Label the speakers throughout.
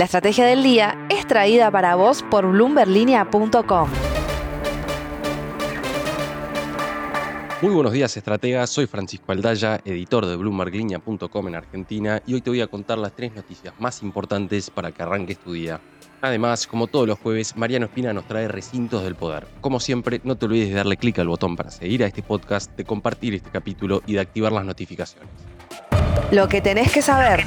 Speaker 1: La estrategia del día es traída para vos por bloomberlinia.com.
Speaker 2: Muy buenos días, estrategas. Soy Francisco Aldaya, editor de BloombergLinea.com en Argentina, y hoy te voy a contar las tres noticias más importantes para que arranques tu día. Además, como todos los jueves, Mariano Espina nos trae recintos del poder. Como siempre, no te olvides de darle clic al botón para seguir a este podcast, de compartir este capítulo y de activar las notificaciones.
Speaker 1: Lo que tenés que saber.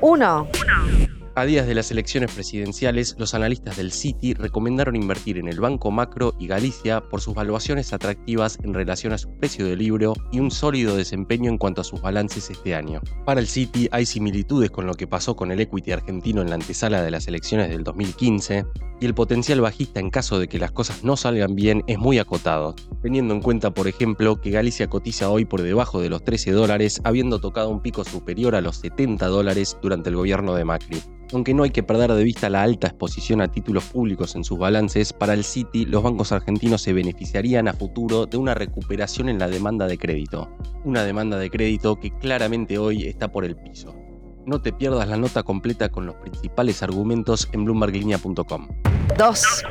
Speaker 1: 1.
Speaker 2: A días de las elecciones presidenciales, los analistas del Citi recomendaron invertir en el Banco Macro y Galicia por sus valuaciones atractivas en relación a su precio de libro y un sólido desempeño en cuanto a sus balances este año. Para el Citi hay similitudes con lo que pasó con el equity argentino en la antesala de las elecciones del 2015, y el potencial bajista en caso de que las cosas no salgan bien es muy acotado, teniendo en cuenta, por ejemplo, que Galicia cotiza hoy por debajo de los 13 dólares, habiendo tocado un pico superior a los 70 dólares durante el gobierno de Macri. Aunque no hay que perder de vista la alta exposición a títulos públicos en sus balances, para el Citi los bancos argentinos se beneficiarían a futuro de una recuperación en la demanda de crédito. Una demanda de crédito que claramente hoy está por el piso. No te pierdas la nota completa con los principales argumentos en bloomberglinea.com.
Speaker 1: 2.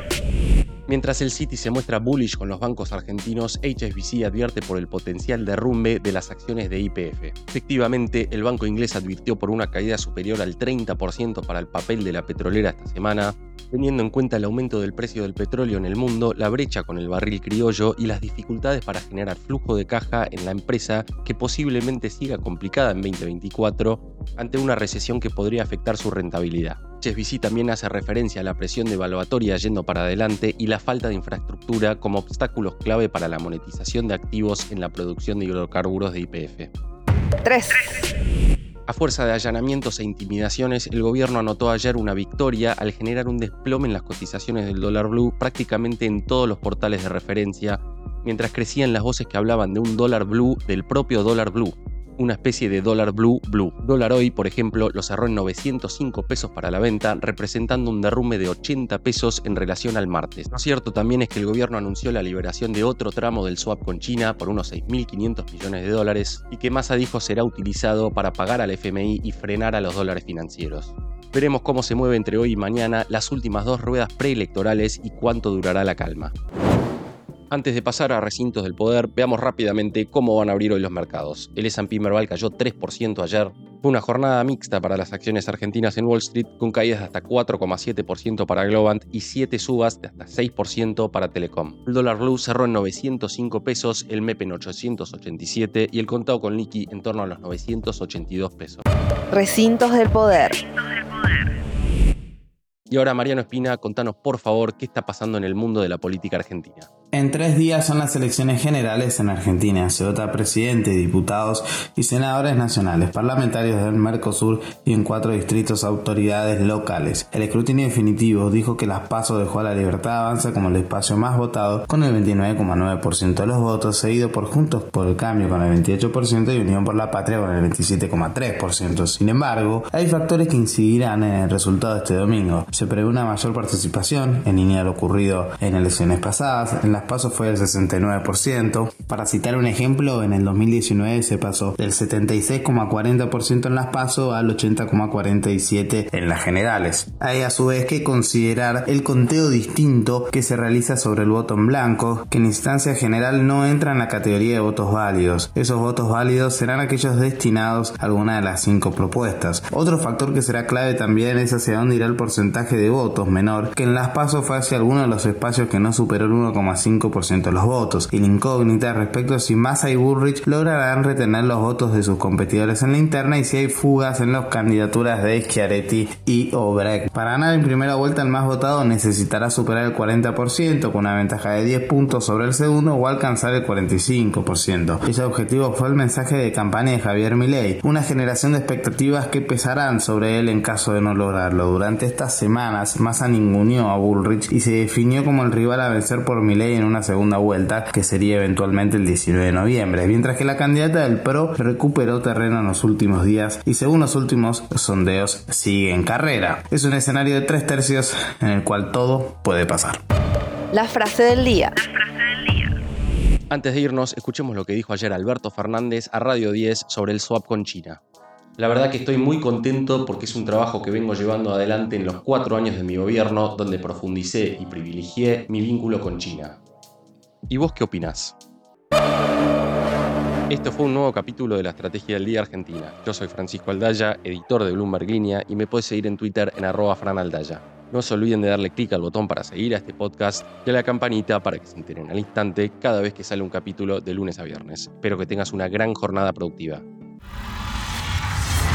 Speaker 2: Mientras el Citi se muestra bullish con los bancos argentinos, HSBC advierte por el potencial derrumbe de las acciones de IPF. Efectivamente, el banco inglés advirtió por una caída superior al 30% para el papel de la petrolera esta semana, teniendo en cuenta el aumento del precio del petróleo en el mundo, la brecha con el barril criollo y las dificultades para generar flujo de caja en la empresa que posiblemente siga complicada en 2024 ante una recesión que podría afectar su rentabilidad. HSBC también hace referencia a la presión devaluatoria yendo para adelante y la falta de infraestructura como obstáculos clave para la monetización de activos en la producción de hidrocarburos de IPF.
Speaker 1: 3.
Speaker 2: A fuerza de allanamientos e intimidaciones, el gobierno anotó ayer una victoria al generar un desplome en las cotizaciones del dólar blue prácticamente en todos los portales de referencia, mientras crecían las voces que hablaban de un dólar blue del propio dólar blue, una especie de dólar blue blue. Dólar hoy, por ejemplo, lo cerró en 905 pesos para la venta, representando un derrumbe de 80 pesos en relación al martes. Lo cierto también es que el gobierno anunció la liberación de otro tramo del swap con China por unos 6.500 millones de dólares y que Massa dijo será utilizado para pagar al FMI y frenar a los dólares financieros. Veremos cómo se mueve entre hoy y mañana las últimas dos ruedas preelectorales y cuánto durará la calma. Antes de pasar a recintos del poder, veamos rápidamente cómo van a abrir hoy los mercados. El S&P Merval cayó 3% ayer. Fue una jornada mixta para las acciones argentinas en Wall Street, con caídas de hasta 4,7% para Globant y 7 subas de hasta 6% para Telecom. El dólar blue cerró en 905 pesos, el MEP en 887 y el contado con liqui en torno a los 982 pesos.
Speaker 1: Recintos del poder.
Speaker 2: Y ahora, Mariano Espina, contanos por favor qué está pasando en el mundo de la política argentina.
Speaker 3: En tres días son las elecciones generales en Argentina. Se vota presidente, diputados y senadores nacionales, parlamentarios del Mercosur y en cuatro distritos autoridades locales. El escrutinio definitivo dijo que las PASO dejó a la libertad avanza como el espacio más votado con el 29,9% de los votos, seguido por Juntos por el Cambio con el 28% y Unión por la Patria con el 27,3%. Sin embargo, hay factores que incidirán en el resultado de este domingo. Se prevé una mayor participación, en línea de lo ocurrido en elecciones pasadas, en las pasos fue del 69%. Para citar un ejemplo, en el 2019 se pasó del 76,40% en las pasos al 80,47% en las generales. Hay a su vez que considerar el conteo distinto que se realiza sobre el voto en blanco, que en instancia general no entra en la categoría de votos válidos. Esos votos válidos serán aquellos destinados a alguna de las cinco propuestas. Otro factor que será clave también es hacia dónde irá el porcentaje de votos menor, que en las pasos fue hacia alguno de los espacios que no superó el 1,5 5% de los votos. Y la incógnita respecto a si Massa y Bullrich lograrán retener los votos de sus competidores en la interna y si hay fugas en las candidaturas de Schiaretti y Obrecht. Para ganar en primera vuelta el más votado necesitará superar el 40% con una ventaja de 10 puntos sobre el segundo o alcanzar el 45%. Ese objetivo fue el mensaje de campaña de Javier Milei, una generación de expectativas que pesarán sobre él en caso de no lograrlo. Durante estas semanas Massa ninguneó a Bullrich y se definió como el rival a vencer por Milei en una segunda vuelta que sería eventualmente el 19 de noviembre, mientras que la candidata del PRO recuperó terreno en los últimos días y según los últimos sondeos sigue en carrera. Es un escenario de tres tercios en el cual todo puede pasar.
Speaker 1: La frase del día.
Speaker 2: Antes de irnos, escuchemos lo que dijo ayer Alberto Fernández a Radio 10 sobre el swap con China. La verdad que estoy muy contento porque es un trabajo que vengo llevando adelante en los cuatro años de mi gobierno, donde profundicé y privilegié mi vínculo con China. ¿Y vos qué opinás? Esto fue un nuevo capítulo de la Estrategia del Día Argentina. Yo soy Francisco Aldaya, editor de Bloomberg Línea, y me puedes seguir en Twitter en arroba franaldaya. No se olviden de darle clic al botón para seguir a este podcast y a la campanita para que se enteren al instante cada vez que sale un capítulo de lunes a viernes. Espero que tengas una gran jornada productiva.